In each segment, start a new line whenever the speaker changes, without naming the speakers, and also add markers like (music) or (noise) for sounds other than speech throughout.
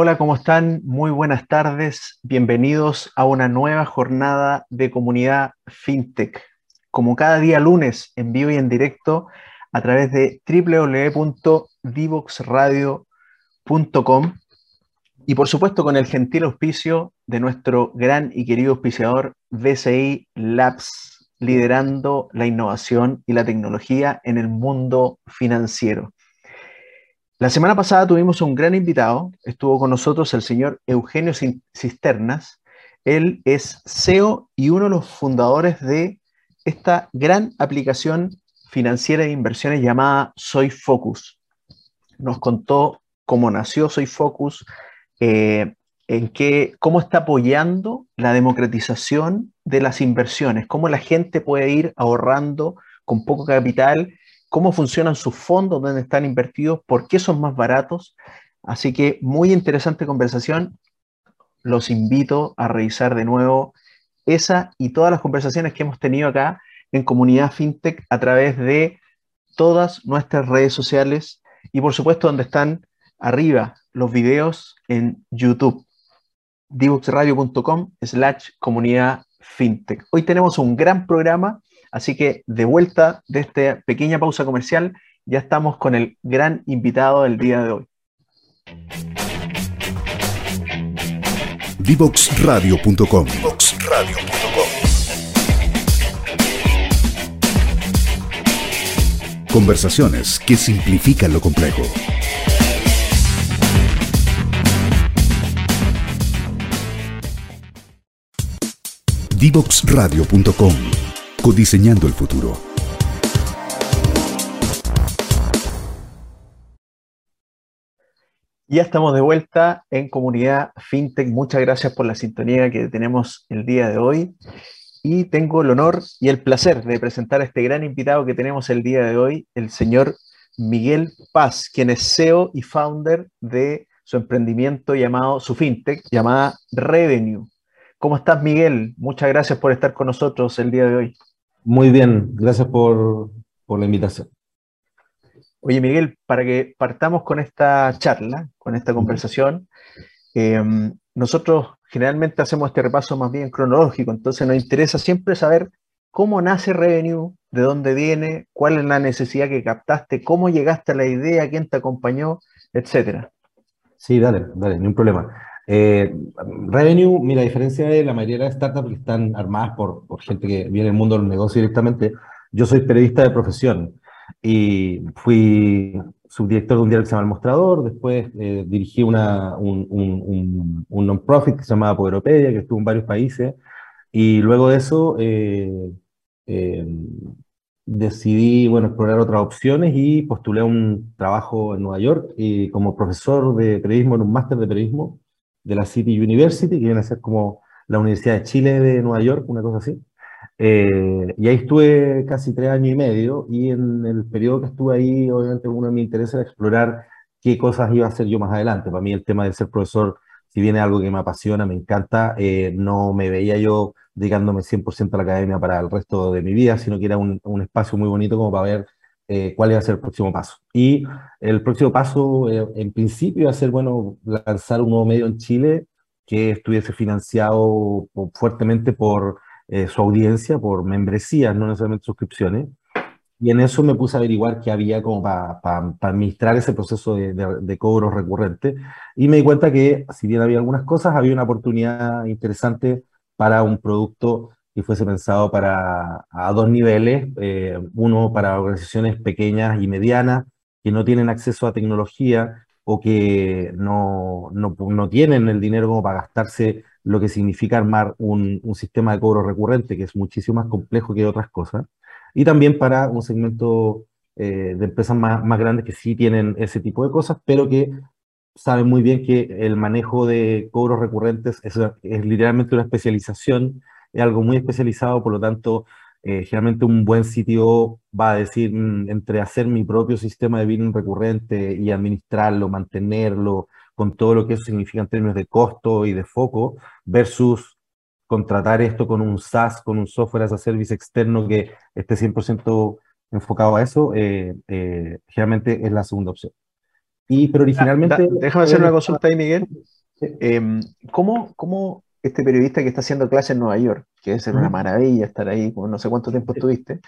Hola, ¿cómo están? Muy buenas tardes. Bienvenidos a una nueva jornada de comunidad FinTech. Como cada día lunes, en vivo y en directo a través de www.divoxradio.com y por supuesto con el gentil auspicio de nuestro gran y querido auspiciador BCI Labs, liderando la innovación y la tecnología en el mundo financiero. La semana pasada tuvimos un gran invitado, estuvo con nosotros el señor Eugenio Cisternas. Él es CEO y uno de los fundadores de esta gran aplicación financiera de inversiones llamada Soy Focus. Nos contó cómo nació Soy Focus, eh, en qué, cómo está apoyando la democratización de las inversiones, cómo la gente puede ir ahorrando con poco capital cómo funcionan sus fondos, dónde están invertidos, por qué son más baratos. Así que muy interesante conversación. Los invito a revisar de nuevo esa y todas las conversaciones que hemos tenido acá en Comunidad FinTech a través de todas nuestras redes sociales y por supuesto donde están arriba los videos en YouTube. divoxradio.com slash comunidad fintech. Hoy tenemos un gran programa Así que de vuelta de esta pequeña pausa comercial, ya estamos con el gran invitado del día de hoy.
Divoxradio.com Conversaciones que simplifican lo complejo. Divoxradio.com Codiseñando el futuro.
Ya estamos de vuelta en comunidad FinTech. Muchas gracias por la sintonía que tenemos el día de hoy. Y tengo el honor y el placer de presentar a este gran invitado que tenemos el día de hoy, el señor Miguel Paz, quien es CEO y founder de su emprendimiento llamado, su FinTech, llamada Revenue. ¿Cómo estás, Miguel? Muchas gracias por estar con nosotros el día de hoy.
Muy bien, gracias por, la invitación.
Oye, Miguel, para que partamos con esta charla, con esta conversación, em, nosotros generalmente hacemos este repaso más bien cronológico, entonces nos interesa siempre saber cómo nace Revenue, de dónde viene, cuál es la necesidad que captaste, cómo llegaste a la idea, quién te acompañó, etcétera.
Sí, dale, dale, ningún problema. Eh, revenue, mira, a diferencia de la mayoría de las startups que están armadas por, por gente que viene del mundo del negocio directamente, yo soy periodista de profesión y fui subdirector de un diario que se llama El Mostrador, después eh, dirigí una, un, un, un, non-profit que se llamaba Poderopedia, que estuvo en varios países, y luego de eso eh, decidí bueno, explorar otras opciones y postulé un trabajo en Nueva York y como profesor de periodismo en un máster de periodismo de la City University, que viene a ser como la Universidad de Chile de Nueva York, una cosa así. Eh, y ahí estuve casi tres años y medio, y en el periodo que estuve ahí, obviamente uno de mis intereses era explorar qué cosas iba a hacer yo más adelante. Para mí el tema de ser profesor, si bien es algo que me apasiona, me encanta, eh, no me veía yo dedicándome 100% a la academia para el resto de mi vida, sino que era un, un espacio muy bonito como para ver eh, cuál iba a ser el próximo paso. Y el próximo paso, eh, en principio, iba a ser, bueno, lanzar un nuevo medio en Chile que estuviese financiado fuertemente por eh, su audiencia, por membresías, no necesariamente suscripciones. Y en eso me puse a averiguar qué había como para administrar ese proceso de, de, de cobros recurrentes. Y me di cuenta que, si bien había algunas cosas, había una oportunidad interesante para un producto y fuese pensado para a dos niveles, eh, uno para organizaciones pequeñas y medianas que no tienen acceso a tecnología o que no, no, no tienen el dinero como para gastarse lo que significa armar un, un, sistema de cobro recurrente, que es muchísimo más complejo que otras cosas, y también para un segmento eh, de empresas más, más grandes que sí tienen ese tipo de cosas, pero que saben muy bien que el manejo de cobros recurrentes es, es literalmente una especialización es algo muy especializado, por lo tanto, eh, generalmente un buen sitio va a decir mm, entre hacer mi propio sistema de billing recurrente y administrarlo, mantenerlo, con todo lo que eso significa en términos de costo y de foco, versus contratar esto con un SaaS, con un software as a service externo que esté 100% enfocado a eso, eh, eh, generalmente es la segunda opción. Y, pero originalmente...
déjame hacer una consulta ahí, Miguel. Em, ¿cómo, ¿Cómo este periodista que está haciendo clases en Nueva York, que es una maravilla estar ahí, no sé cuánto tiempo estuviste,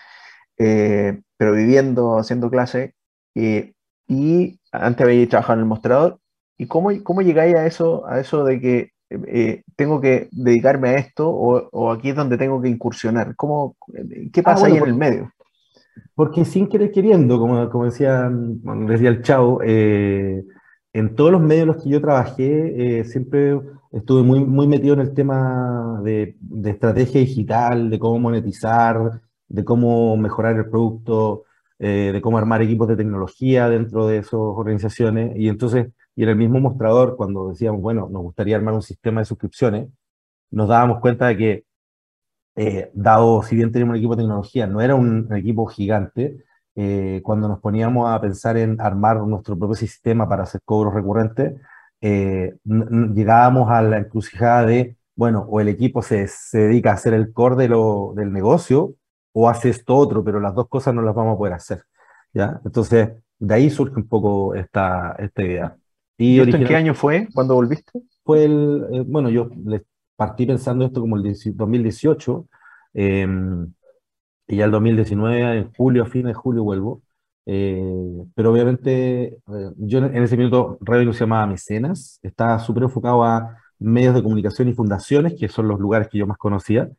eh, pero viviendo, haciendo clases, eh, y antes había trabajado en el mostrador, ¿y cómo, cómo llegáis a eso, a eso de que eh, tengo que dedicarme a esto o, aquí es donde tengo que incursionar? ¿Cómo, ¿Qué ah, pasa ahí en el medio?
Porque sin querer queriendo, como, como decía, decía el Chavo, en todos los medios en los que yo trabajé, siempre estuve muy, muy metido en el tema de, de, estrategia digital, de cómo monetizar, de cómo mejorar el producto, eh, de cómo armar equipos de tecnología dentro de esas organizaciones. Y entonces, y en el mismo mostrador, cuando decíamos, bueno, nos gustaría armar un sistema de suscripciones, nos dábamos cuenta de que, eh, dado, si bien teníamos un equipo de tecnología, no era un, equipo gigante, eh, cuando nos poníamos a pensar en armar nuestro propio sistema para hacer cobros recurrentes, eh, llegábamos a la encrucijada de, bueno, o el equipo se, se dedica a hacer el core de lo, del negocio o hace esto otro, pero las dos cosas no las vamos a poder hacer. ¿ya? Entonces, de ahí surge un poco esta, esta idea.
¿Y, esto en qué año fue cuando volviste?
Fue el, eh, bueno, yo partí pensando esto como el 2018, em, y ya el 2019, en julio, a fines de julio vuelvo. Eh, pero obviamente, eh, yo en ese minuto Revenue se llamaba Mecenas, estaba súper enfocado a medios de comunicación y fundaciones, que son los lugares que yo más conocía,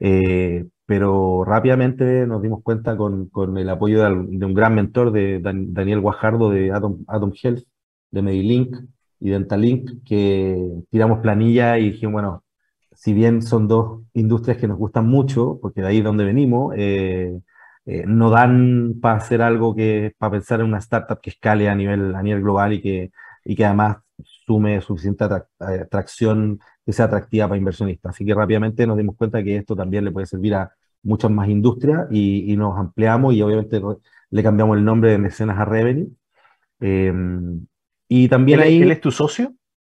eh, pero rápidamente nos dimos cuenta con, con el apoyo de, un gran mentor, de Daniel Guajardo de Atom Health, de Medilink y Dentalink, que tiramos planilla y dijimos, bueno, si bien son dos industrias que nos gustan mucho, porque de ahí es donde venimos, eh, eh, no dan para hacer algo que, para pensar en una startup que escale a nivel, a nivel global y que, y que además sume suficiente atracción que sea atractiva para inversionistas. Así que rápidamente nos dimos cuenta que esto también le puede servir a muchas más industrias y, y nos ampliamos y obviamente le cambiamos el nombre de Mecenas a Revenue. Em, y también
ahí... ¿Él es tu socio?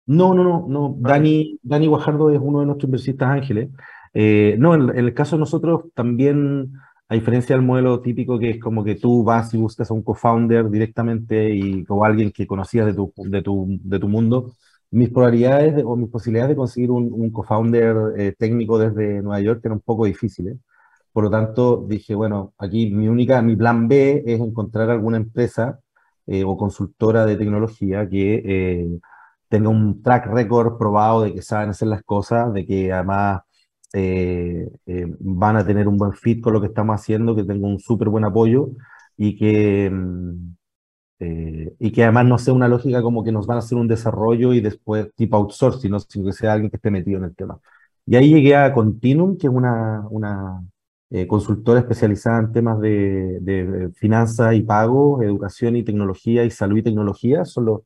No, no, no, no. Dani, Dani Guajardo es uno de nuestros inversionistas ángeles. Eh, no, en, el caso de nosotros también a diferencia del modelo típico que es como que tú vas y buscas a un co-founder directamente y, o alguien que conocías de tu, de tu, de tu mundo, mis probabilidades o mis posibilidades de conseguir un, un co-founder eh, técnico desde Nueva York eran un poco difíciles. Por lo tanto, dije, bueno, aquí mi única, mi plan B es encontrar alguna empresa eh, o consultora de tecnología que eh, tenga un track record probado de que saben hacer las cosas, de que además eh, eh, van a tener un buen fit con lo que estamos haciendo, que tenga un súper buen apoyo y que, mm, eh, y que además no sea una lógica como que nos van a hacer un desarrollo y después tipo outsourcing, sino que sea alguien que esté metido en el tema. Y ahí llegué a Continuum, que es una, una consultora especializada en temas de, de finanzas y pago, educación y tecnología y salud y tecnología, son los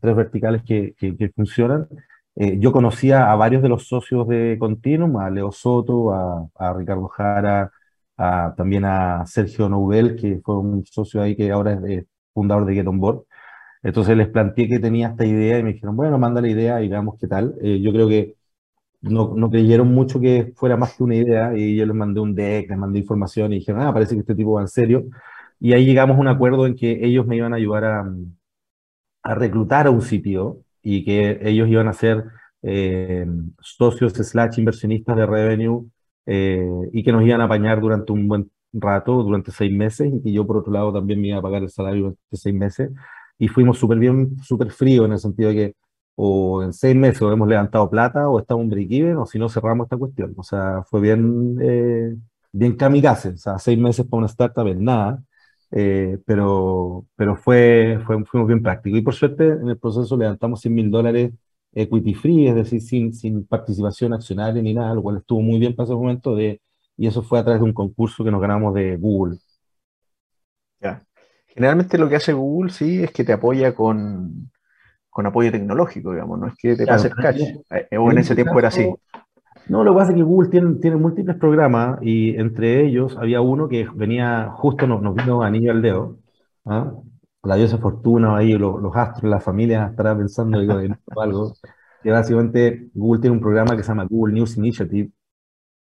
tres verticales que, que, que funcionan. Eh, yo conocía a varios de los socios de Continuum, a Leo Soto, a, Ricardo Jara, a, también a Sergio Nobel, que fue un socio ahí que ahora es fundador de Get On Board. Entonces les planteé que tenía esta idea y me dijeron, bueno, manda la idea y veamos qué tal. Eh, yo creo que no, no, creyeron mucho que fuera más que una idea y yo les mandé un deck, les mandé información y dijeron, ah, parece que este tipo va en serio. Y ahí llegamos a un acuerdo en que ellos me iban a ayudar a, a reclutar a un sitio y que ellos iban a ser eh, socios slash inversionistas de revenue eh, y que nos iban a apañar durante un buen rato, durante seis meses, y yo por otro lado también me iba a pagar el salario durante seis meses. Y fuimos súper bien, súper fríos en el sentido de que o en seis meses hemos levantado plata o estamos en break-even o si no cerramos esta cuestión. O sea, fue bien, eh, bien kamikaze. O sea, seis meses para una startup es nada. Eh, pero, pero fue, fue, fuimos bien prácticos. Y por suerte, en el proceso levantamos 100 mil dólares equity free, es decir, sin, sin participación accionaria ni nada, lo cual estuvo muy bien para ese momento, de, y eso fue a través de un concurso que nos ganamos de Google.
Ya. Generalmente lo que hace Google, sí, es que te apoya con, con apoyo tecnológico, digamos, no es que te pase el cash, eh, o en ese tiempo era así.
No, lo que pasa es que Google tiene, tiene múltiples programas y entre ellos había uno que venía, justo nos, nos vino anillo al dedo, ¿ah? la diosa fortuna ahí, los, los astros, la familia estará pensando digo, en (laughs) algo, que básicamente Google tiene un programa que se llama Google News Initiative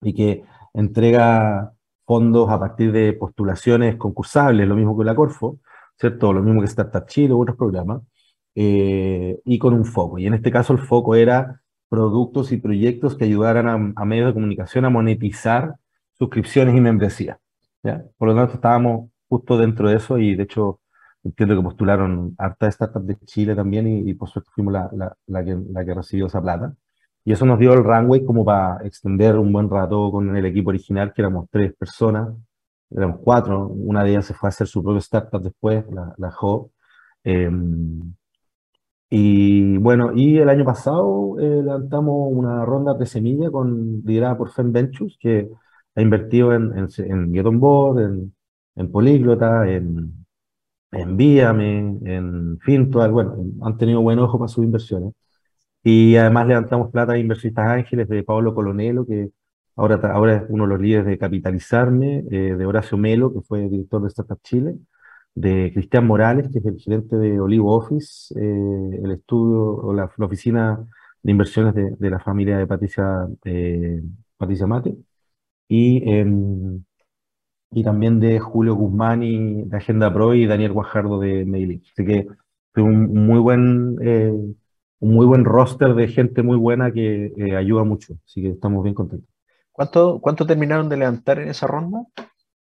y que entrega fondos a partir de postulaciones concursables, lo mismo que la Corfo, ¿cierto? Lo mismo que Startup Chile u otros programas. y con un foco. Y en este caso el foco era productos y proyectos que ayudaran a, medios de comunicación a monetizar suscripciones y membresías. Por lo tanto, estábamos justo dentro de eso y de hecho entiendo que postularon harta startups de Chile también y, por suerte fuimos la, la, la, que, la que recibió esa plata. Y eso nos dio el runway como para extender un buen rato con el equipo original, que éramos tres personas, éramos cuatro, una de ellas se fue a hacer su propia startup después, la, la em, y bueno, y el año pasado eh, una ronda de semilla con, liderada por Fem Ventures, que ha invertido en, en, en Get On Board, en, en Políglota, en, en Víame, en Fintual, bueno, han tenido buen ojo para sus inversiones. Y además levantamos plata de inversionistas ángeles de Pablo Colonelo, que ahora, ahora es uno de los líderes de Capitalizarme, eh, de Horacio Melo, que fue director de Startup Chile, de Cristian Morales, que es el gerente de Olivo Office, eh, el estudio o la, oficina de inversiones de, la familia de Patricia, eh, Patricia Mate, y, em, y también de Julio Guzmán y de Agenda Pro y Daniel Guajardo de Mailing. Así que fue un, muy buen un muy buen roster de gente muy buena que eh, ayuda mucho, así que estamos bien contentos.
¿Cuánto, ¿Cuánto terminaron de levantar en esa ronda?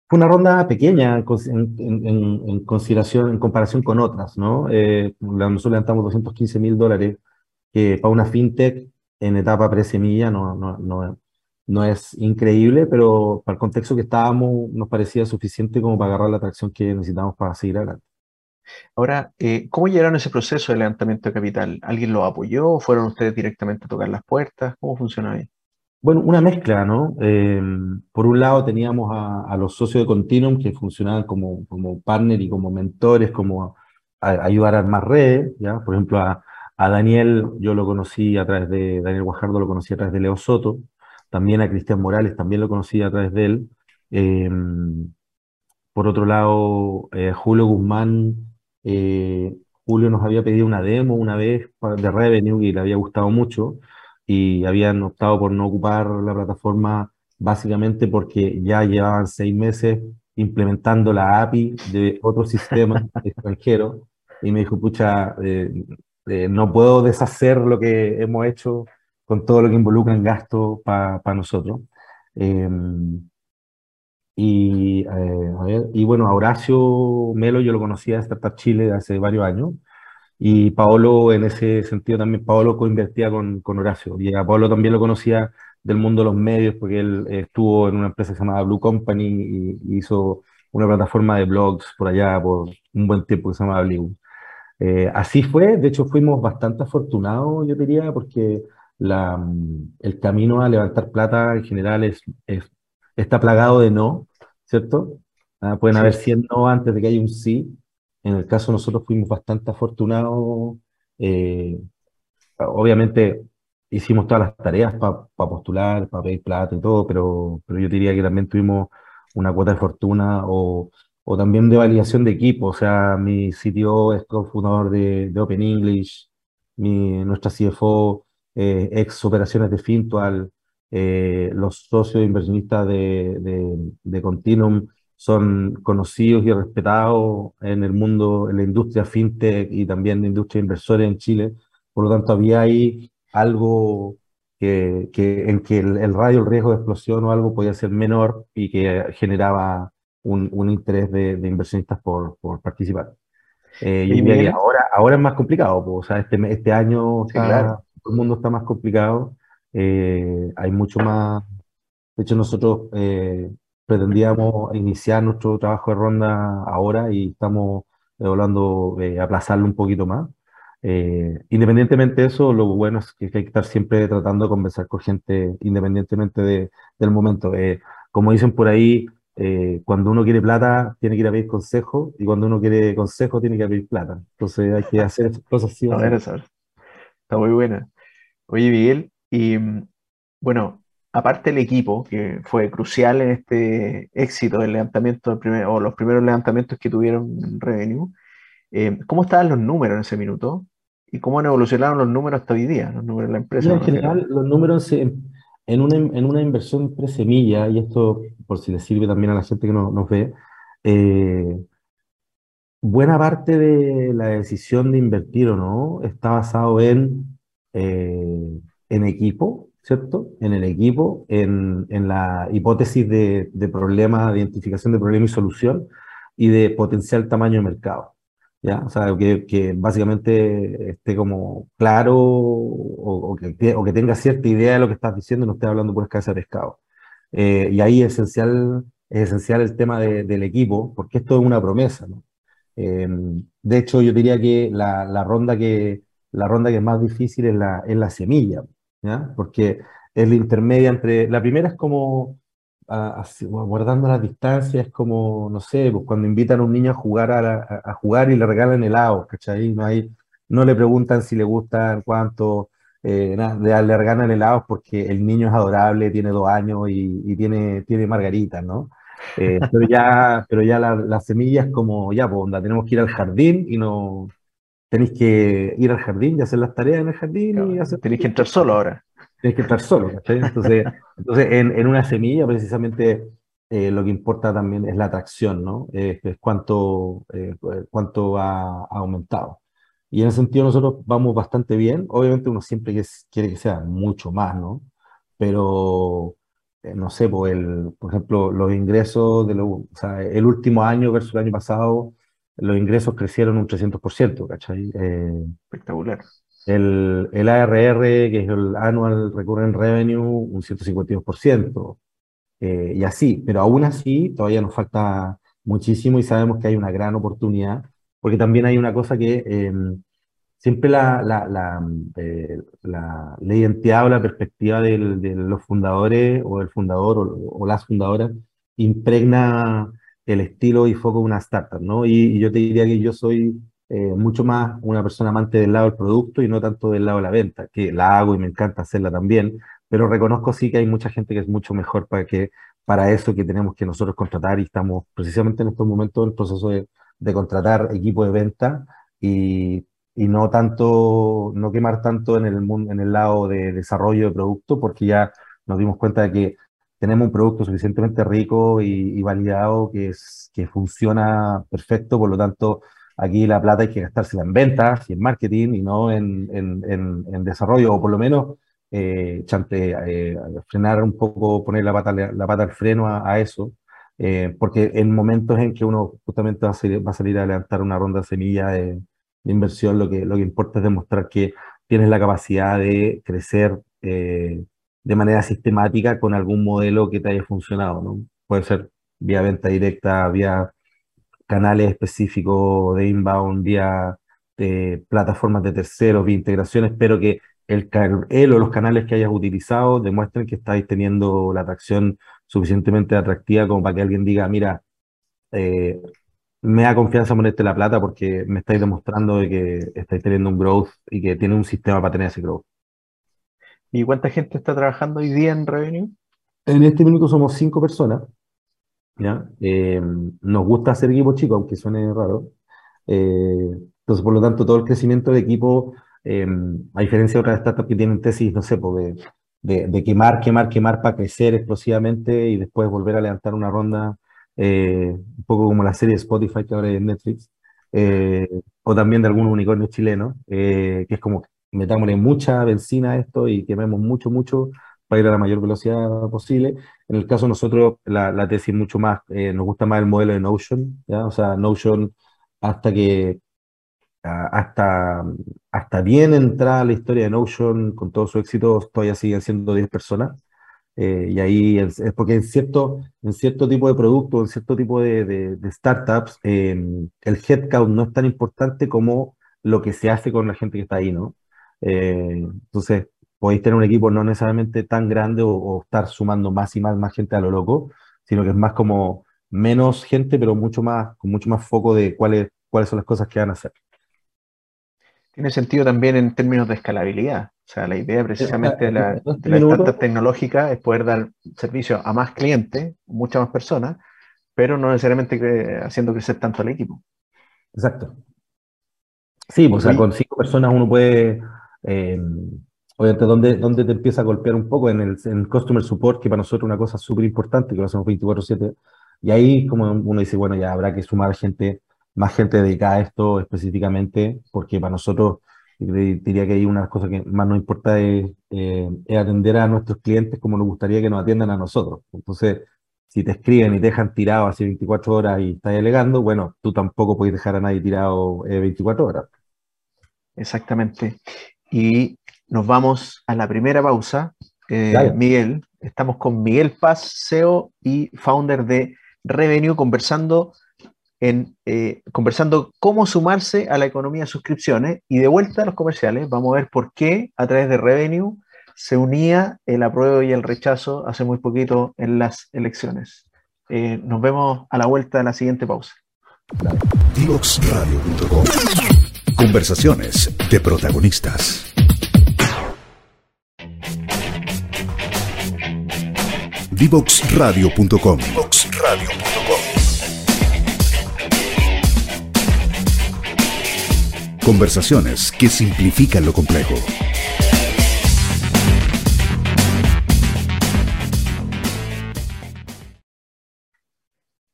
Fue una ronda pequeña en, consideración, en comparación con otras, ¿no? Eh, nosotros levantamos 215 mil dólares, que para una fintech en etapa pre-semilla no, no, no, no es increíble, pero para el contexto que estábamos nos parecía suficiente como para agarrar la atracción que necesitamos para seguir adelante.
Ahora, eh, ¿cómo llegaron a ese proceso de levantamiento de capital? ¿Alguien lo apoyó? ¿Fueron ustedes directamente a tocar las puertas? ¿Cómo funciona ahí?
Bueno, una mezcla, ¿no? Eh, por un lado teníamos a, los socios de Continuum que funcionaban como, como partner y como mentores, como ayudar a armar redes, ¿ya? Por ejemplo, a, Daniel yo lo conocí a través de, Daniel Guajardo lo conocí a través de Leo Soto, también a Cristian Morales también lo conocí a través de él. Eh, por otro lado, Julio Guzmán eh, Julio nos había pedido una demo una vez de Revenue y le había gustado mucho y habían optado por no ocupar la plataforma básicamente porque ya llevaban seis meses implementando la API de otro (laughs) sistema extranjero y me dijo, pucha, eh, eh, no puedo deshacer lo que hemos hecho con todo lo que involucra en gasto para nosotros. Em, y, eh, y bueno, a Horacio Melo yo lo conocía de Startup Chile hace varios años. Y Paolo, en ese sentido también, Paolo coinvertía con, con Horacio. Y a Paolo también lo conocía del mundo de los medios, porque él estuvo en una empresa llamaba Blue Company y, hizo una plataforma de blogs por allá por un buen tiempo que se llamaba Blue. Eh, así fue, de hecho fuimos bastante afortunados, yo diría, porque la, el camino a levantar plata en general es, es está plagado de no, ¿cierto? Ah, pueden haber 100 no antes de que haya un sí. En el caso nosotros fuimos bastante afortunados. Eh, obviamente hicimos todas las tareas para postular, para pedir plata y todo, pero, pero yo diría que también tuvimos una cuota de fortuna o, o también de validación de equipo. O sea, mi CTO es cofundador de, de Open English, mi, nuestra CFO, eh, ex operaciones de Fintual, eh, los socios inversionistas de, de, Continuum son conocidos y respetados en el mundo, en la industria fintech y también en la industria de inversores en Chile. Por lo tanto, había ahí algo que, que en que el, radio, el riesgo de explosión o algo podía ser menor y que generaba un, un interés de, de, inversionistas por, por participar. Eh, y ahora, ahora es más complicado, pues, o sea, este, este año todo el mundo está más complicado eh, hay mucho más. De hecho, nosotros eh, pretendíamos iniciar nuestro trabajo de ronda ahora y estamos hablando de aplazarlo un poquito más. Eh, independientemente de eso, lo bueno es que hay que estar siempre tratando de conversar con gente independientemente de, del momento. como dicen por ahí, cuando uno quiere plata, tiene que ir a pedir consejo, y cuando uno quiere consejo, tiene que pedir plata. Entonces hay que hacer cosas así.
A ver, Está muy buena. Oye, Miguel, y bueno, aparte del equipo, que fue crucial en este éxito del levantamiento del primer, o los primeros levantamientos que tuvieron en Revenue, eh, ¿cómo estaban los números en ese minuto? ¿Y cómo han evolucionado los números hasta hoy día, los números de la empresa?
en general, los números en, una, en una inversión pre-semilla, y esto por si le sirve también a la gente que nos ve, eh, buena parte de la decisión de invertir o no está basado en, eh, en equipo, ¿cierto? En el equipo, en, en la hipótesis de, de problema, de identificación de problema y solución y de potencial tamaño de mercado. ¿Ya? O sea, que, que básicamente esté como claro o, que, o, que, tenga cierta idea de lo que estás diciendo y no esté hablando por escasez de pescado. Eh, y ahí es esencial, es esencial el tema de, del equipo, porque esto es una promesa. Eh, de hecho, yo diría que la, la, ronda que la ronda que es más difícil es la, es la semilla, ¿ya? Porque es la intermedia entre... La primera es como a, a, guardando las distancias, es como, no sé, pues cuando invitan a un niño a jugar, a, a, jugar y le regalan helado, ¿cachai? No, hay, no le preguntan si le gustan, cuánto, eh, nada, le regalan helados porque el niño es adorable, tiene dos años y, y tiene, tiene margaritas, ¿no? Eh, pero ya, pero ya la, la, semilla es como, ya, pues, onda, tenemos que ir al jardín y no tenéis que ir al jardín y hacer las tareas en el jardín. Claro, y hacer...
Tenéis que entrar solo ahora.
Tienes que estar solo, ¿cachai? Entonces, (laughs) entonces en, en, una semilla, precisamente, eh, lo que importa también es la atracción, ¿no? Eh, es cuánto, eh, cuánto ha, ha, aumentado. Y en ese sentido nosotros vamos bastante bien. Obviamente uno siempre quiere que sea mucho más, ¿no? Pero eh, no sé, por, el, por ejemplo, los ingresos, de lo, o sea, el último año versus el año pasado, los ingresos crecieron un 300%, ¿cachai?
Eh, Espectacular.
El, el ARR, que es el Annual Recurrent Revenue, un 152%, eh, y así, pero aún así todavía nos falta muchísimo y sabemos que hay una gran oportunidad, porque también hay una cosa que eh, siempre la, la, la, eh, la, la, identidad o la perspectiva del, de los fundadores o el fundador o, o, las fundadoras impregna el estilo y foco de una startup, ¿no? Y, yo te diría que yo soy eh, mucho más una persona amante del lado del producto y no tanto del lado de la venta, que la hago y me encanta hacerla también, pero reconozco sí que hay mucha gente que es mucho mejor para, que, para eso que tenemos que nosotros contratar y estamos precisamente en estos momentos en el proceso de, de contratar equipo de venta y y no tanto, no quemar tanto en el, en el lado de desarrollo de producto, porque ya nos dimos cuenta de que tenemos un producto suficientemente rico y, validado que, es, que funciona perfecto, por lo tanto, aquí la plata hay que gastársela en ventas y en marketing y no en, en, en, desarrollo, o por lo menos eh, eh, frenar un poco, poner la pata, la pata al freno a, eso, eh, porque en momentos en que uno justamente va a, salir, va a salir a levantar una ronda semilla de de inversión, lo que, lo que importa es demostrar que tienes la capacidad de crecer eh, de manera sistemática con algún modelo que te haya funcionado, ¿no? Puede ser vía venta directa, vía canales específicos de inbound, vía de plataformas de terceros, vía integraciones, pero que el, el o los canales que hayas utilizado demuestren que estáis teniendo la atracción suficientemente atractiva como para que alguien diga, mira, eh, me da confianza ponerte la plata porque me estáis demostrando de que estáis teniendo un growth y que tiene un sistema para tener ese growth.
¿Y cuánta gente está trabajando hoy día en Revenue?
En este minuto somos cinco personas. ¿ya? Eh, nos gusta hacer equipo chico, aunque suene raro. Eh, entonces, por lo tanto, todo el crecimiento del equipo, eh, a diferencia de otras startups que tienen tesis, no sé, pues de, de, de quemar, quemar, quemar para crecer explosivamente y después volver a levantar una ronda eh, un poco como la serie Spotify que ahora en Netflix, o también de algún unicornio chileno, eh, que es como metámosle mucha benzina a esto y quememos mucho, mucho para ir a la mayor velocidad posible. En el caso de nosotros, la, la tesis mucho más, nos gusta más el modelo de Notion, ¿ya? o sea, Notion hasta que hasta, hasta bien entrada la historia de Notion, con todo su éxito, todavía siguen siendo 10 personas. Eh, y ahí es, es, porque en cierto, en cierto tipo de producto, en cierto tipo de, de, de startups, eh, el headcount no es tan importante como lo que se hace con la gente que está ahí, ¿no? Eh, entonces, podéis tener un equipo no necesariamente tan grande o, o, estar sumando más y más, más gente a lo loco, sino que es más como menos gente, pero mucho más, con mucho más foco de cuáles, cuáles son las cosas que van a hacer.
Tiene sentido también en términos de escalabilidad. O sea, la idea precisamente de la, de la startup tecnológica es poder dar servicio a más clientes, muchas más personas, pero no necesariamente cre haciendo crecer tanto el equipo.
Exacto. Sí, pues, o sea, con cinco personas uno puede, eh, obviamente, ¿dónde, ¿dónde, te empieza a golpear un poco? En el, en Customer Support, que para nosotros es una cosa súper importante, que lo hacemos 24/7, y ahí como uno dice, bueno, ya habrá que sumar gente más gente dedicada a esto específicamente, porque para nosotros diría que hay una de cosas que más nos importa es, eh, es, atender a nuestros clientes como nos gustaría que nos atiendan a nosotros. Entonces, si te escriben y te dejan tirado hace 24 horas y estás delegando, bueno, tú tampoco puedes dejar a nadie tirado 24 horas.
Exactamente. Y nos vamos a la primera pausa. Eh, Miguel, estamos con Miguel Paz, CEO y founder de Revenue, conversando en eh, conversando cómo sumarse a la economía de suscripciones y de vuelta a los comerciales, vamos a ver por qué a través de Revenue se unía el apruebo y el rechazo hace muy poquito en las elecciones. Eh, nos vemos a la vuelta de la siguiente pausa.
Divoxradio.com Conversaciones de protagonistas. Divoxradio.com Conversaciones que simplifican lo complejo.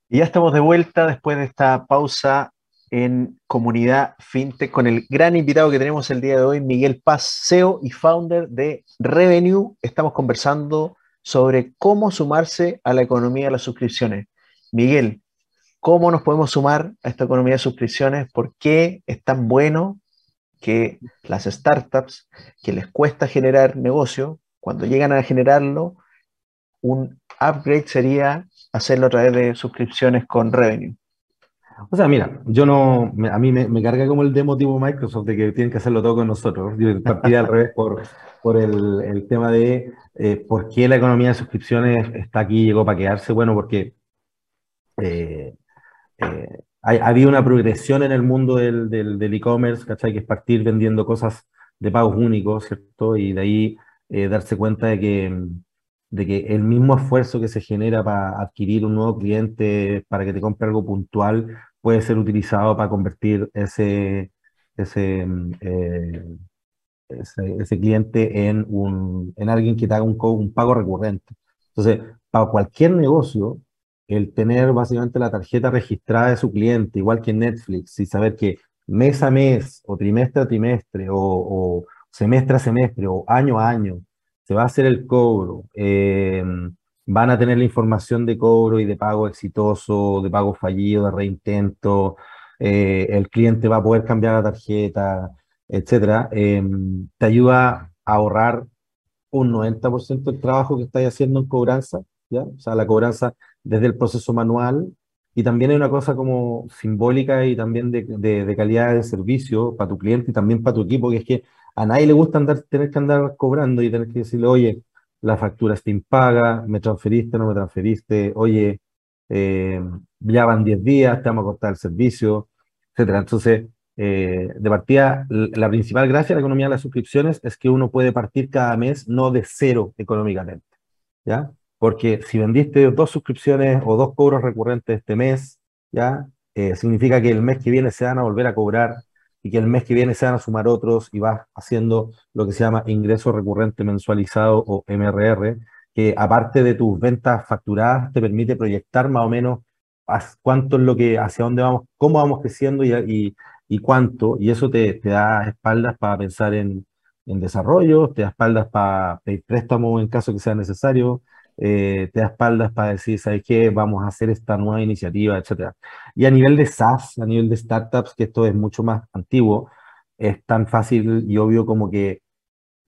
Y ya estamos de vuelta después de esta pausa en comunidad fintech con el gran invitado que tenemos el día de hoy, Miguel Paz, CEO y founder de Revenue. Estamos conversando sobre cómo sumarse a la economía de las suscripciones. Miguel, cómo nos podemos sumar a esta economía de suscripciones, por qué es tan bueno que las startups que les cuesta generar negocio, cuando llegan a generarlo, un upgrade sería hacerlo a través de suscripciones con revenue.
O sea, mira, yo no, a mí me, carga como el demo tipo Microsoft de que tienen que hacerlo todo con nosotros. Yo al revés por, por el, tema de eh, por qué la economía de suscripciones está aquí, llegó para quedarse. Bueno, porque eh, eh, ha habido una progresión en el mundo del e-commerce, ¿cachai? Que es partir vendiendo cosas de pagos únicos, ¿cierto? Y de ahí eh, darse cuenta de que, de que el mismo esfuerzo que se genera para adquirir un nuevo cliente, para que te compre algo puntual, puede ser utilizado para convertir ese, ese, eh, ese, cliente en, un, en alguien que te haga un, un pago recurrente. Entonces, para cualquier negocio, el tener básicamente la tarjeta registrada de su cliente, igual que Netflix, y saber que mes a mes, o trimestre a trimestre, o, semestre a semestre, o año a año, se va a hacer el cobro, em, van a tener la información de cobro y de pago exitoso, de pago fallido, de reintento, eh, el cliente va a poder cambiar la tarjeta, etcétera, em, te ayuda a ahorrar un 90% del trabajo que estáis haciendo en cobranza, ¿ya? O sea, la cobranza desde el proceso manual y también hay una cosa como simbólica y también de, de, calidad de servicio para tu cliente y también para tu equipo, que es que a nadie le gusta andar, tener que andar cobrando y tener que decirle, oye, la factura está impaga, me transferiste, no me transferiste, oye, eh, ya van 10 días, te vamos a cortar el servicio, etcétera. Entonces, eh, de partida, la principal gracia de la economía de las suscripciones es que uno puede partir cada mes no de cero económicamente, ¿ya? porque si vendiste dos suscripciones o dos cobros recurrentes este mes, ya eh, significa que el mes que viene se van a volver a cobrar y que el mes que viene se van a sumar otros y vas haciendo lo que se llama ingreso recurrente mensualizado o MRR, que aparte de tus ventas facturadas te permite proyectar más o menos cuánto es lo que, hacia dónde vamos, cómo vamos creciendo y, y, cuánto, y eso te, te, da espaldas para pensar en, en desarrollo, te da espaldas para pedir préstamo en caso que sea necesario, eh, te da espaldas para decir, ¿sabes qué? Vamos a hacer esta nueva iniciativa, etcétera. Y a nivel de SaaS, a nivel de startups, que esto es mucho más antiguo, es tan fácil y obvio como que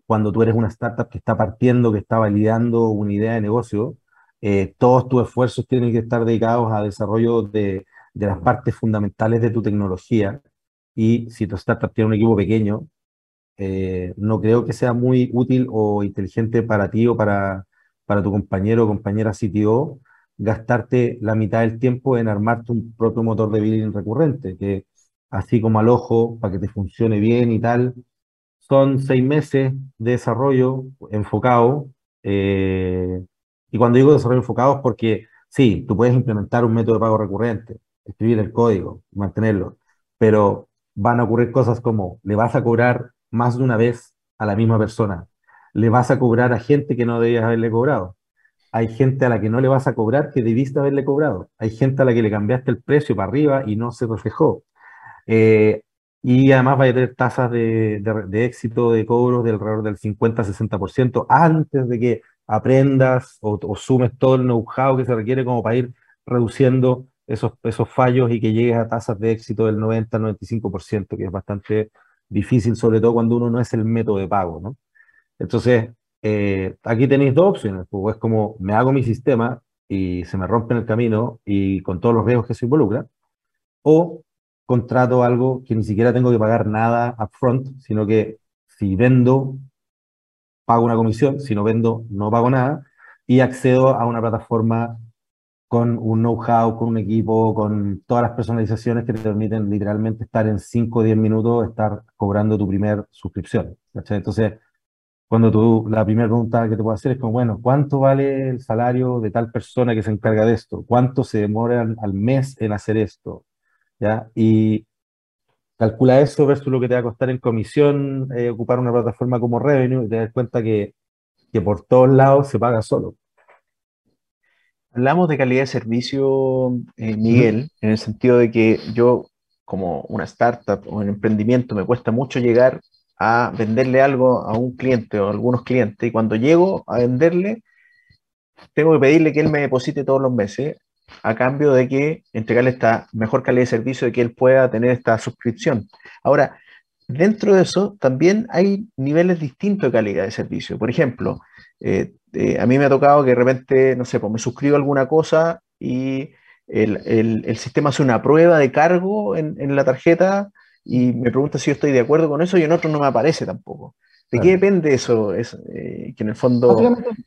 cuando tú eres una startup que está partiendo, que está validando una idea de negocio, eh, todos tus esfuerzos tienen que estar dedicados a desarrollo de, de las partes fundamentales de tu tecnología. Y si tu startup tiene un equipo pequeño, eh, no creo que sea muy útil o inteligente para ti o para, para tu compañero o compañera CTO gastarte la mitad del tiempo en armarte un propio motor de billing recurrente, que así como al ojo, para que te funcione bien y tal, son seis meses de desarrollo enfocado. Eh, y cuando digo desarrollo enfocado es porque sí, tú puedes implementar un método de pago recurrente, escribir el código, mantenerlo, pero van a ocurrir cosas como le vas a cobrar más de una vez a la misma persona le vas a cobrar a gente que no debías haberle cobrado. hay gente a la que no le vas a cobrar que debiste haberle cobrado. Hay gente a la que le cambiaste el precio para arriba y no se reflejó. Eh, y además va a tener tasas de, éxito de cobro de alrededor del 50-60% antes de que aprendas o, sumes todo el know-how que se requiere como para ir reduciendo esos, esos fallos y que llegues a tasas de éxito del 90-95%, que es bastante difícil, sobre todo cuando uno no es el método de pago, ¿no? Entonces, eh, aquí tenéis dos opciones, pues es como me hago mi sistema y se me rompe en el camino y con todos los riesgos que se involucran, o contrato algo que ni siquiera tengo que pagar nada upfront, sino que si vendo, pago una comisión, si no vendo, no pago nada, y accedo a una plataforma con un know-how, con un equipo, con todas las personalizaciones que te permiten literalmente estar en 5 o 10 minutos, estar cobrando tu primer suscripción. Entonces, cuando tú, la primera pregunta que te puedo hacer es como, bueno, ¿cuánto vale el salario de tal persona que se encarga de esto? ¿Cuánto se demora al, mes en hacer esto? ¿Ya? Y calcula eso versus lo que te va a costar en comisión eh, ocupar una plataforma como Revenue y te das cuenta que, que por todos lados se paga solo.
Hablamos de calidad de servicio, eh, Miguel, en el sentido de que yo, como una startup o un emprendimiento, me cuesta mucho llegar a venderle algo a un cliente o a algunos clientes y cuando llego a venderle, tengo que pedirle que él me deposite todos los meses a cambio de que entregarle esta mejor calidad de servicio, de que él pueda tener esta suscripción. Ahora, dentro de eso también hay niveles distintos de calidad de servicio. Por ejemplo, eh, eh, a mí me ha tocado que de repente, no sé, pues me suscribo alguna cosa y el, sistema hace una prueba de cargo en, en la tarjeta y me pregunta si yo estoy de acuerdo con eso y en otro no me aparece tampoco. ¿De qué depende eso? Es, eh, que en el fondo...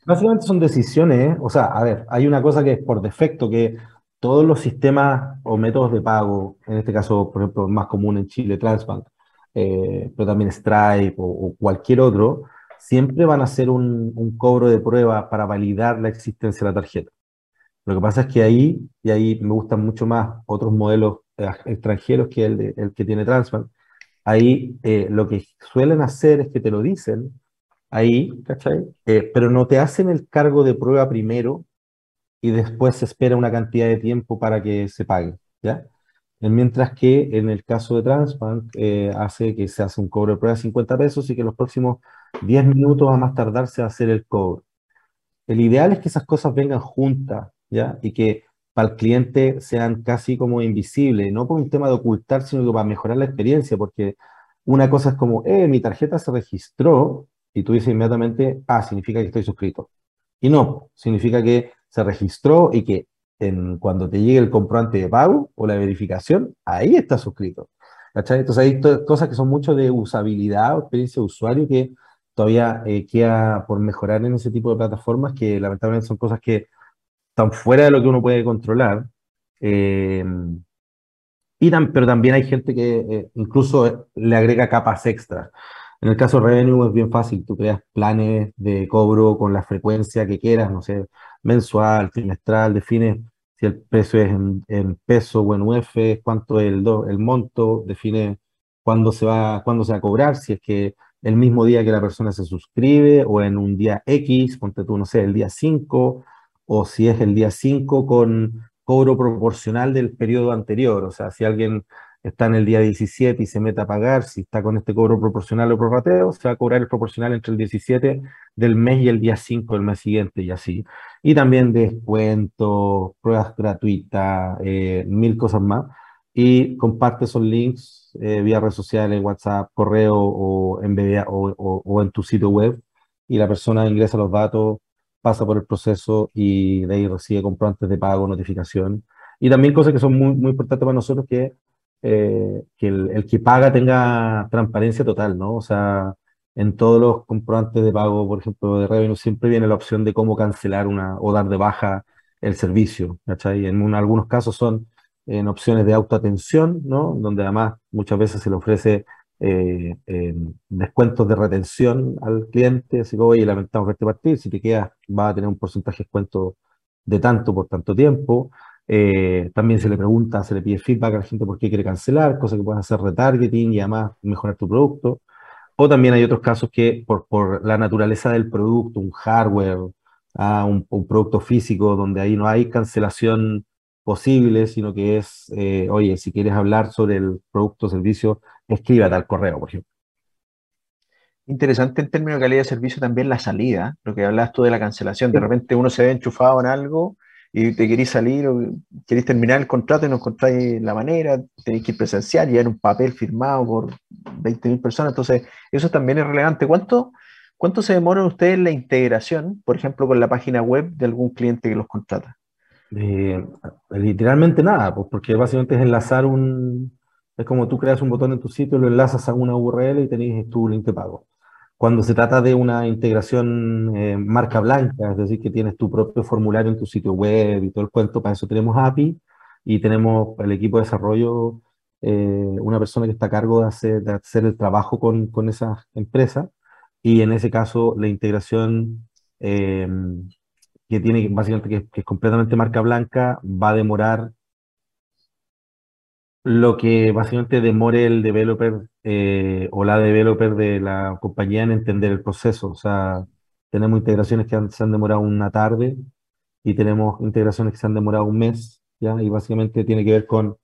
Básicamente, son decisiones, ¿eh? o sea, a ver, hay una cosa que es por defecto, que todos los sistemas o métodos de pago, en este caso, por ejemplo, más común en Chile, Transbank, eh, pero también Stripe o, cualquier otro, siempre van a hacer un, un, cobro de prueba para validar la existencia de la tarjeta. Lo que pasa es que ahí, y ahí me gustan mucho más otros modelos extranjeros que el, que tiene Transbank, ahí eh, lo que suelen hacer es que te lo dicen ahí, ¿cachai? Eh, pero no te hacen el cargo de prueba primero y después se espera una cantidad de tiempo para que se pague, ¿ya? Mientras que en el caso de Transbank eh, hace que se hace un cobro de prueba de 50 pesos y que los próximos 10 minutos a más tardarse a hacer el cobro. El ideal es que esas cosas vengan juntas, ¿ya? Y que para el cliente sean casi como invisibles, no por un tema de ocultar, sino para mejorar la experiencia, porque una cosa es como, eh, mi tarjeta se registró, y tú dices inmediatamente, ah, significa que estoy suscrito. Y no, significa que se registró y que cuando te llegue el comprobante de pago o la verificación, ahí está suscrito. Entonces hay cosas que son mucho de usabilidad o experiencia de usuario que todavía eh, queda por mejorar en ese tipo de plataformas que lamentablemente son cosas que están fuera de lo que uno puede controlar. Eh, y pero también hay gente que eh, incluso le agrega capas extras. En el caso de Revenue es bien fácil, tú creas planes de cobro con la frecuencia que quieras, no sé, mensual, trimestral, defines si el precio es en, peso o en UF, cuánto es el, el monto, define cuándo se, va, cuándo se va a cobrar, si es que el mismo día que la persona se suscribe o en un día X, ponte tú, no sé, el día 5, o si es el día 5 con cobro proporcional del periodo anterior. O sea, si alguien está en el día 17 y se mete a pagar, si está con este cobro proporcional o prorrateo, se va a cobrar el proporcional entre el 17 del mes y el día 5 del mes siguiente y así. Y también descuentos, pruebas gratuitas, eh, mil cosas más. Y comparte esos links eh, vía redes sociales, WhatsApp, correo o en, o, o en tu sitio web y la persona ingresa los datos pasa por el proceso y de ahí recibe comprobantes de pago, notificación. Y también cosas que son muy, muy importantes para nosotros, que, eh, que el, el, que paga tenga transparencia total, ¿no? O sea, en todos los comprobantes de pago, por ejemplo, de Revenue, siempre viene la opción de cómo cancelar una o dar de baja el servicio, ¿cachai? En algunos casos son en opciones de autoatención, ¿no? Donde además muchas veces se le ofrece eh, descuentos de retención al cliente, así que, oye, lamentamos verte partir, si te quedas va a tener un porcentaje de descuento de tanto por tanto tiempo. Eh, también se le pregunta, se le pide feedback a la gente por qué quiere cancelar, cosa que puedes hacer retargeting y además mejorar tu producto. O también hay otros casos que por, por la naturaleza del producto, un hardware, a un, producto físico donde ahí no hay cancelación posible, sino que es, eh, oye, si quieres hablar sobre el producto o servicio, escríbate al correo, por ejemplo.
Interesante en términos de calidad de servicio también la salida, lo que hablas tú de la cancelación. De repente uno se ve enchufado en algo y te querís salir o querés terminar el contrato y no encontráis la manera, tenéis que ir presencial, y en un papel firmado por 20.000 personas. Entonces, eso también es relevante. ¿Cuánto, ¿Cuánto se demora ustedes en la integración, por ejemplo, con la página web de algún cliente que los contrata?
Eh, literalmente nada, pues porque básicamente es enlazar un, es como tú creas un botón en tu sitio, lo enlazas a una URL y tenéis tu link de pago. Cuando se trata de una integración eh, marca blanca, es decir, que tienes tu propio formulario en tu sitio web y todo el cuento, para eso tenemos API y tenemos el equipo de desarrollo, eh, una persona que está a cargo de hacer, de hacer el trabajo con, con esas empresas y en ese caso la integración em, que tiene básicamente que, es completamente marca blanca va a demorar lo que básicamente demore el developer eh, o la developer de la compañía en entender el proceso. O sea, tenemos integraciones que se han demorado una tarde y tenemos integraciones que se han demorado un mes, ¿ya? Y básicamente tiene que ver con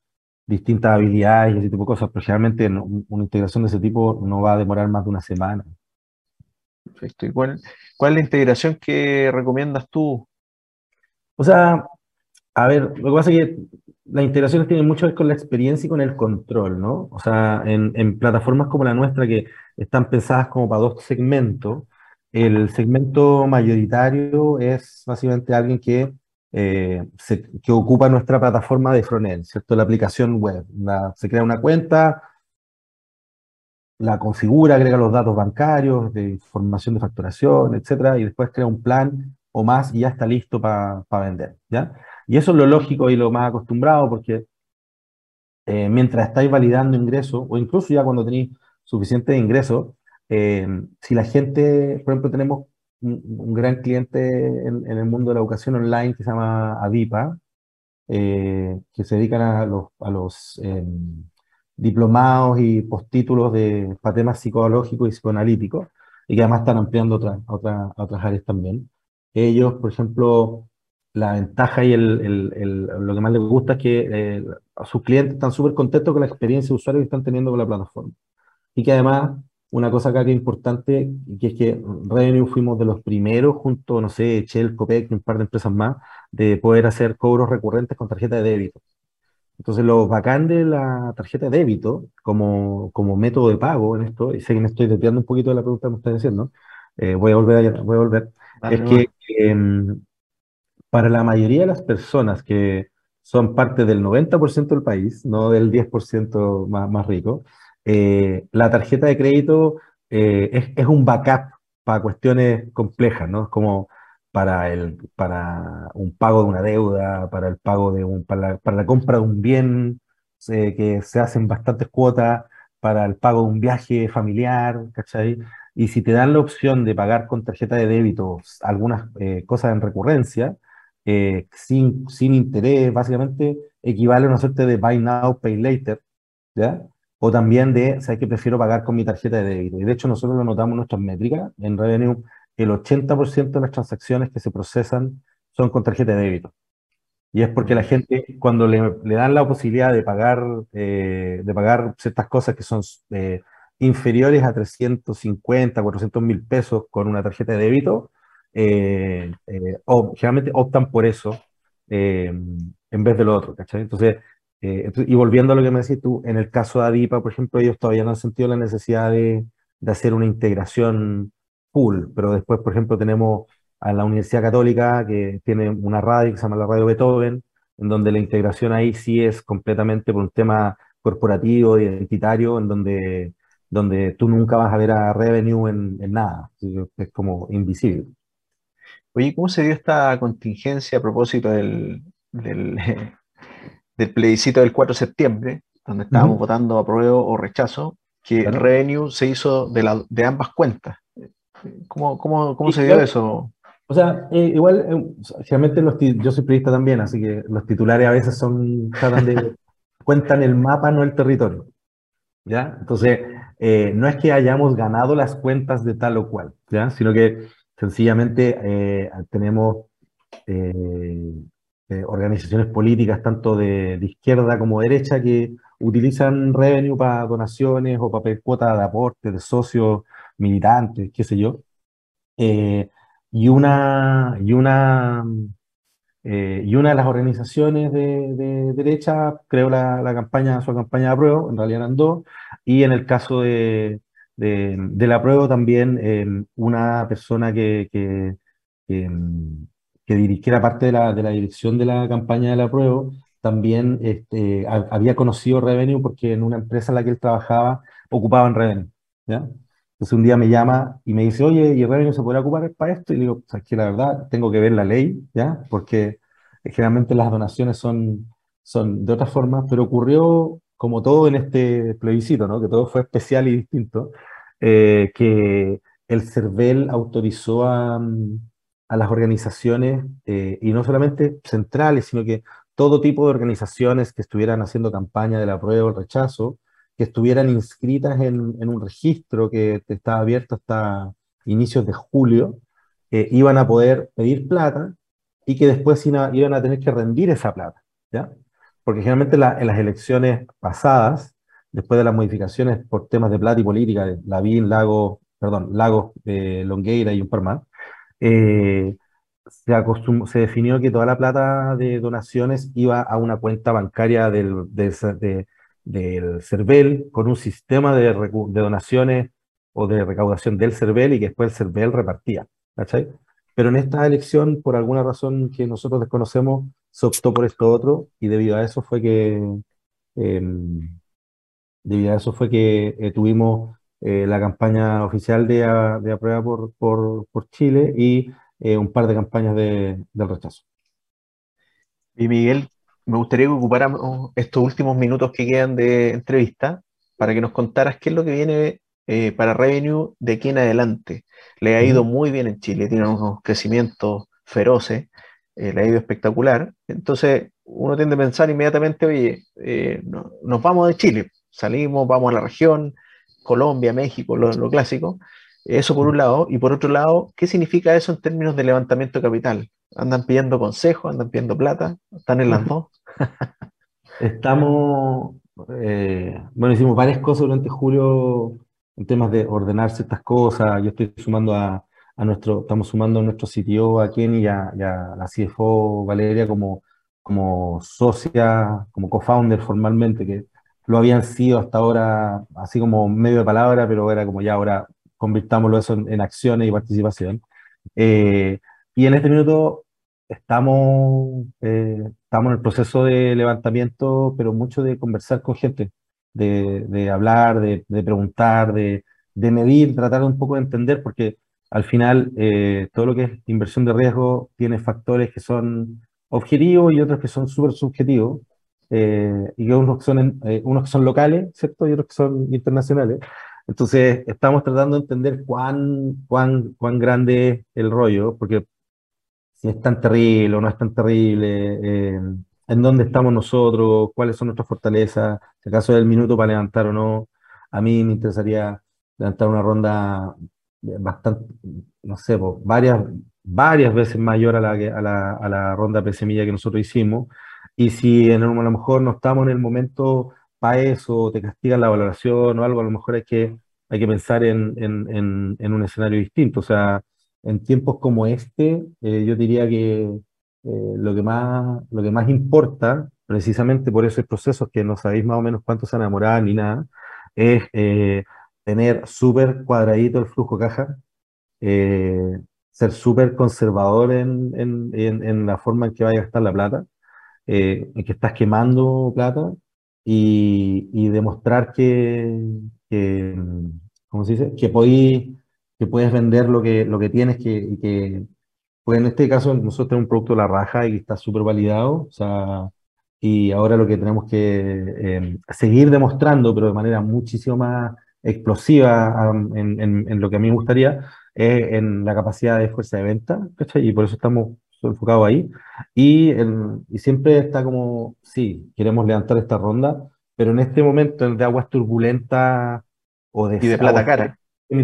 distintas habilidades y ese tipo de cosas, pero generalmente una integración de ese tipo no va a demorar más de una semana.
Perfecto. ¿Y cuál, cuál es la integración que recomiendas tú?
O sea, a ver, lo que pasa es que las integraciones tienen mucho que ver con la experiencia y con el control, ¿no? O sea, en, plataformas como la nuestra que están pensadas como para dos segmentos, el segmento mayoritario es básicamente alguien que, eh, que ocupa nuestra plataforma de frontend, ¿cierto? La aplicación web. se crea una cuenta, la configura, agrega los datos bancarios, de información de facturación, etcétera, y después crea un plan o más y ya está listo para vender, ¿ya? Y eso es lo lógico y lo más acostumbrado porque eh, mientras estáis validando ingresos, o incluso ya cuando tenéis suficiente ingresos, eh, si la gente, por ejemplo, tenemos un, gran cliente en, el mundo de la educación online que se llama Adipa, eh, que se dedican a los, a los diplomados y postítulos de para temas psicológicos y psicoanalíticos, y que además están ampliando otras otra, otras áreas también. Ellos, por ejemplo, la ventaja y el, el, lo que más les gusta es que eh, a sus clientes están súper contentos con la experiencia de usuario que están teniendo con la plataforma. Y que además, una cosa acá que es importante, que es que Revenue fuimos de los primeros, junto, no sé, Shell, Copec y un par de empresas más, de poder hacer cobros recurrentes con tarjeta de débito. Entonces, lo bacán de la tarjeta de débito como, como método de pago en esto, y sé que me estoy desviando un poquito de la pregunta que me estás diciendo, eh, voy a volver, a, voy a volver, es que em, para la mayoría de las personas que son parte del 90% del país, no del 10% más, más rico, eh, la tarjeta de crédito eh, es, es, un backup para cuestiones complejas, ¿no? Es como para, el, para un pago de una deuda, para el pago de un, para la, para la compra de un bien eh, que se hacen bastantes cuotas, para el pago de un viaje familiar, ¿cachai? Y si te dan la opción de pagar con tarjeta de débito algunas eh, cosas en recurrencia, eh, sin, sin interés, básicamente equivale a una suerte de buy now, pay later, ¿ya? O también de, ¿sabes que prefiero pagar con mi tarjeta de débito? Y de hecho nosotros lo notamos en nuestras métricas, en Revenue el 80% de las transacciones que se procesan son con tarjeta de débito. Y es porque la gente, cuando le, dan la posibilidad de pagar, eh, de pagar ciertas cosas que son eh, inferiores a 350, 400 mil pesos con una tarjeta de débito, eh, o, generalmente optan por eso en vez de lo otro, ¿cachai? Entonces, y volviendo a lo que me decís tú, en el caso de Adipa, por ejemplo, ellos todavía no han sentido la necesidad de, de hacer una integración pero después, por ejemplo, tenemos a la Universidad Católica que tiene una radio que se llama la Radio Beethoven, en donde la integración ahí sí es completamente por un tema corporativo, identitario, en donde, donde tú nunca vas a ver a Revenue en, nada, es como invisible.
Oye, ¿cómo se dio esta contingencia a propósito del, del, (laughs) plebiscito del 4 de septiembre, donde estábamos votando a prueba o rechazo, que Revenue se hizo de, la, de ambas cuentas? ¿Cómo, cómo, cómo se dio eso?
O sea, eh, igual, eh, realmente los yo soy periodista también, así que los titulares a veces son, tratan de, (laughs) cuentan el mapa, no el territorio. ¿Ya? Entonces, eh, no es que hayamos ganado las cuentas de tal o cual, ¿ya? Sino que Sencillamente eh, tenemos organizaciones políticas, tanto de, izquierda como derecha, que utilizan revenue para donaciones o para cuotas de aporte de socios militantes, qué sé yo. y una, y una eh, y una de las organizaciones de, derecha creó la, campaña, su campaña de apruebo, en realidad eran dos, y en el caso de, de, la apruebo también em, una persona que, que, em, que, dirigiera parte de la, de la dirección de la campaña de la apruebo, también este, había conocido Revenue porque en una empresa en la que él trabajaba ocupaban Revenue. ¿ya? Entonces un día me llama y me dice, oye, ¿y Revenue se podrá ocupar para esto? Y le digo, es que la verdad tengo que ver la ley, ¿ya? Porque generalmente las donaciones son, son de otra forma, pero ocurrió como todo en este plebiscito, ¿no? Que todo fue especial y distinto, eh, que el CERVEL autorizó a, a las organizaciones, eh, y no solamente centrales, sino que todo tipo de organizaciones que estuvieran haciendo campaña de la prueba o el rechazo, que estuvieran inscritas en, un registro que estaba abierto hasta inicios de julio, eh, iban a poder pedir plata y que después iban a tener que rendir esa plata, ¿ya? Porque generalmente en las elecciones pasadas, después de las modificaciones por temas de plata y política, de Lavín, Lago, perdón, Lagos, eh, Longueira y un par más, eh, se, se, definió que toda la plata de donaciones iba a una cuenta bancaria del, del del CERVEL con un sistema de, de, donaciones o de recaudación del CERVEL y que después el CERVEL repartía. ¿cachai? Pero en esta elección, por alguna razón que nosotros desconocemos, se optó por esto otro y debido a eso fue que, em, debido a eso fue que eh, tuvimos eh, la campaña oficial de, de aprueba por, por, por, Chile y eh, un par de campañas de, del rechazo.
Y Miguel, me gustaría que ocupáramos estos últimos minutos que quedan de entrevista para que nos contaras qué es lo que viene eh, para Revenue de aquí en adelante. Le ha ido muy bien en Chile, tiene unos crecimientos feroces, eh, le ha ido espectacular. Entonces, uno tiende a pensar inmediatamente, oye, eh, nos vamos de Chile, salimos, vamos a la región, Colombia, México, lo, clásico. Eso por un lado. Y por otro lado, ¿qué significa eso en términos de levantamiento de capital? ¿Andan pidiendo consejo? ¿Andan pidiendo plata? ¿Están en las dos? (laughs)
Estamos, bueno, hicimos varias cosas durante julio en temas de ordenar ciertas cosas. Yo estoy sumando a, a nuestro, estamos sumando a nuestro sitio a Kenny y a, la CFO Valeria como, como socia, como co-founder formalmente, que lo habían sido hasta ahora así como medio de palabra, pero era como ya ahora convirtámoslo eso en, acciones y participación. Eh, y en este minuto estamos, eh, estamos en el proceso de levantamiento, pero mucho de conversar con gente de, hablar, de, preguntar, de, medir, tratar un poco de entender, porque al final eh, todo lo que es inversión de riesgo tiene factores que son objetivos y otros que son súper subjetivos, eh, y que unos son, eh, unos que son locales, ¿cierto? Y otros que son internacionales. Entonces, estamos tratando de entender cuán, cuán, cuán grande es el rollo, porque si es tan terrible o no es tan terrible, en dónde estamos nosotros, cuáles son nuestras fortalezas, si acaso es el minuto para levantar o no. A mí me interesaría levantar una ronda bastante, no sé, varias, varias veces mayor a la, a la, a la ronda presemilla que nosotros hicimos. Y si en, a lo mejor no estamos en el momento para eso, te castigan la valoración o algo, a lo mejor hay que, hay que pensar en, en, en, un escenario distinto. O sea, en tiempos como este, eh, yo diría que eh, lo, que más, lo que más importa, precisamente por esos procesos que no sabéis más o menos cuánto se enamoran ni nada, es eh, tener súper cuadradito el flujo caja, eh, ser súper conservador en, en, en, la forma en que vaya a gastar la plata, en que estás quemando plata y, y demostrar que, que, ¿cómo se dice? Que, podí, que puedes vender lo que, lo que tienes que, y que pues en este caso nosotros tenemos un producto de la raja y está súper validado, o sea, y ahora lo que tenemos que em, seguir demostrando, pero de manera muchísimo más explosiva en, en, lo que a mí me gustaría, es en la capacidad de fuerza de venta, ¿cachai? Y por eso estamos enfocados ahí. Y, y siempre está como, sí, queremos levantar esta ronda, pero en este momento de aguas turbulentas o de...
Y de plata cara.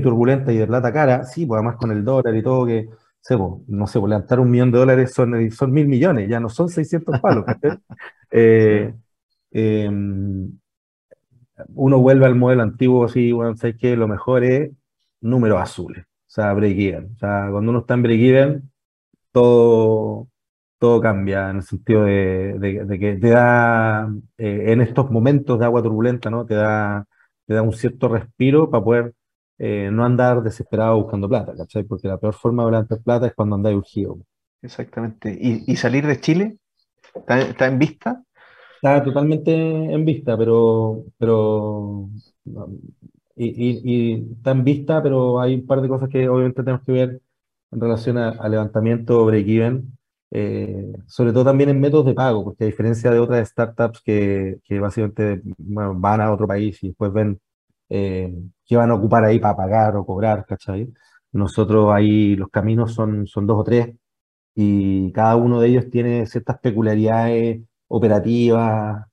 turbulenta y de plata cara, sí, pues además con el dólar y todo, que, sé, pues, no sé, pues levantar un millón de dólares son, son mil millones, ya no son 600 palos. (laughs) eh, em, uno vuelve al modelo antiguo, así, bueno, sé que lo mejor es números azules, o sea, break-even. O sea, cuando uno está en break-even, todo, todo cambia en el sentido de, que te da, eh, en estos momentos de agua turbulenta, ¿no? Te da, te da un cierto respiro para poder eh, no andar desesperado buscando plata, ¿cachai? Porque la peor forma de levantar plata es cuando andáis urgido.
Exactamente. ¿Y, salir de Chile? ¿Está, en vista?
Está totalmente en vista, pero, pero y, está en vista, pero hay un par de cosas que obviamente tenemos que ver en relación al levantamiento break-even, eh, sobre todo también en métodos de pago, porque a diferencia de otras startups que, que básicamente van a otro país y después ven eh, qué van a ocupar ahí para pagar o cobrar, ¿cachai? Nosotros ahí los caminos son, son dos o tres y cada uno de ellos tiene ciertas peculiaridades operativas,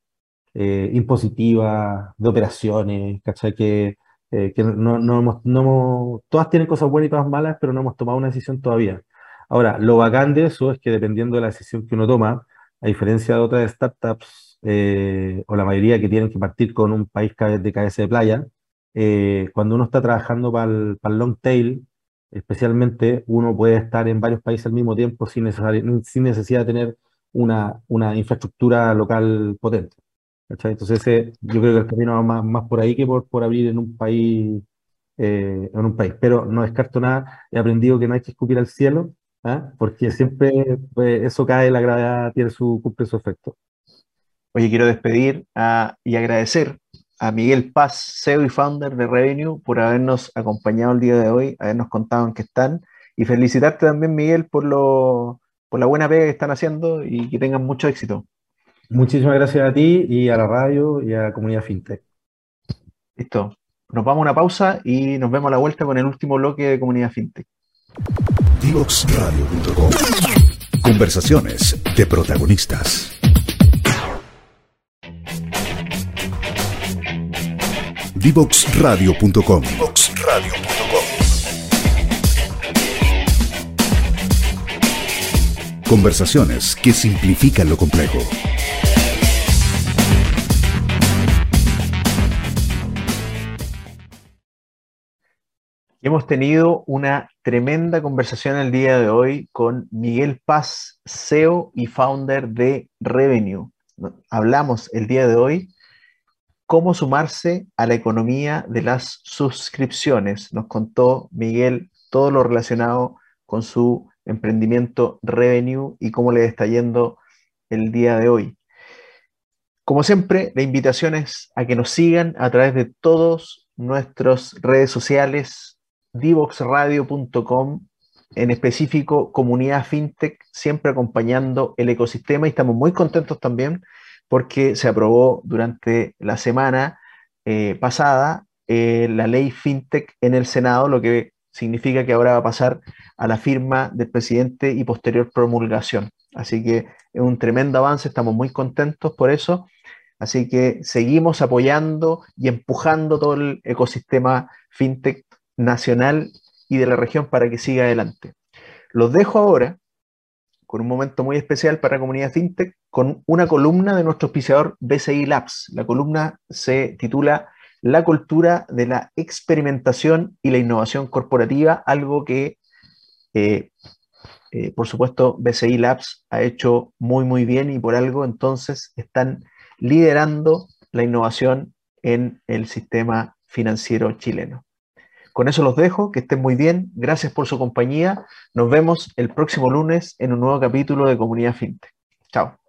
eh, impositivas, de operaciones, ¿cachai? Que, eh, que no, no, no, todas tienen cosas buenas y cosas malas, pero no hemos tomado una decisión todavía. Ahora, lo bacán de eso es que dependiendo de la decisión que uno toma, a diferencia de otras startups eh, o la mayoría que tienen que partir con un país de cabeza de playa, eh, cuando uno está trabajando para el, long tail, especialmente, uno puede estar en varios países al mismo tiempo sin necesidad de tener una, una infraestructura local potente. Entonces, yo creo que el camino va más, más por ahí que por, por abrir en un país. Eh, en un país, pero no descarto nada, he aprendido que no hay que escupir al cielo, ¿ah? porque siempre pues, eso cae, la gravedad tiene su, cumple su efecto.
Oye, quiero despedir y agradecer a Miguel Paz, CEO y founder de Revenue, por habernos acompañado el día de hoy, habernos contado en qué están, y felicitarte también, Miguel, por, lo, por la buena pega que están haciendo y que tengan mucho éxito.
Muchísimas gracias a ti y a la radio y a la comunidad FinTech.
Listo. Nos vamos a una pausa y nos vemos a la vuelta con el último bloque de comunidad FinTech.
Divoxradio.com Conversaciones de protagonistas. Divoxradio.com Conversaciones que simplifican lo complejo.
Hemos tenido una tremenda conversación el día de hoy con Miguel Paz, CEO y founder de Revenue. Hablamos el día de hoy cómo sumarse a la economía de las suscripciones. Nos contó Miguel todo lo relacionado con su emprendimiento Revenue y cómo le está yendo el día de hoy. Como siempre, la invitación es a que nos sigan a través de todas nuestras redes sociales, divoxradio.com, en específico Comunidad FinTech, siempre acompañando el ecosistema y estamos muy contentos también porque se aprobó durante la semana eh, pasada eh, la ley FinTech en el Senado, lo que significa que ahora va a pasar a la firma del presidente y posterior promulgación. Así que es un tremendo avance, estamos muy contentos por eso. Así que seguimos apoyando y empujando todo el ecosistema FinTech nacional y de la región para que siga adelante. Los dejo ahora con un momento muy especial para la comunidad FinTech, con una columna de nuestro auspiciador BCI Labs. La columna se titula La cultura de la experimentación y la innovación corporativa, algo que, eh, eh, por supuesto, BCI Labs ha hecho muy, muy bien y por algo entonces están liderando la innovación en el sistema financiero chileno. Con eso los dejo, que estén muy bien, gracias por su compañía, nos vemos el próximo lunes en un nuevo capítulo de Comunidad FinTech. Chao.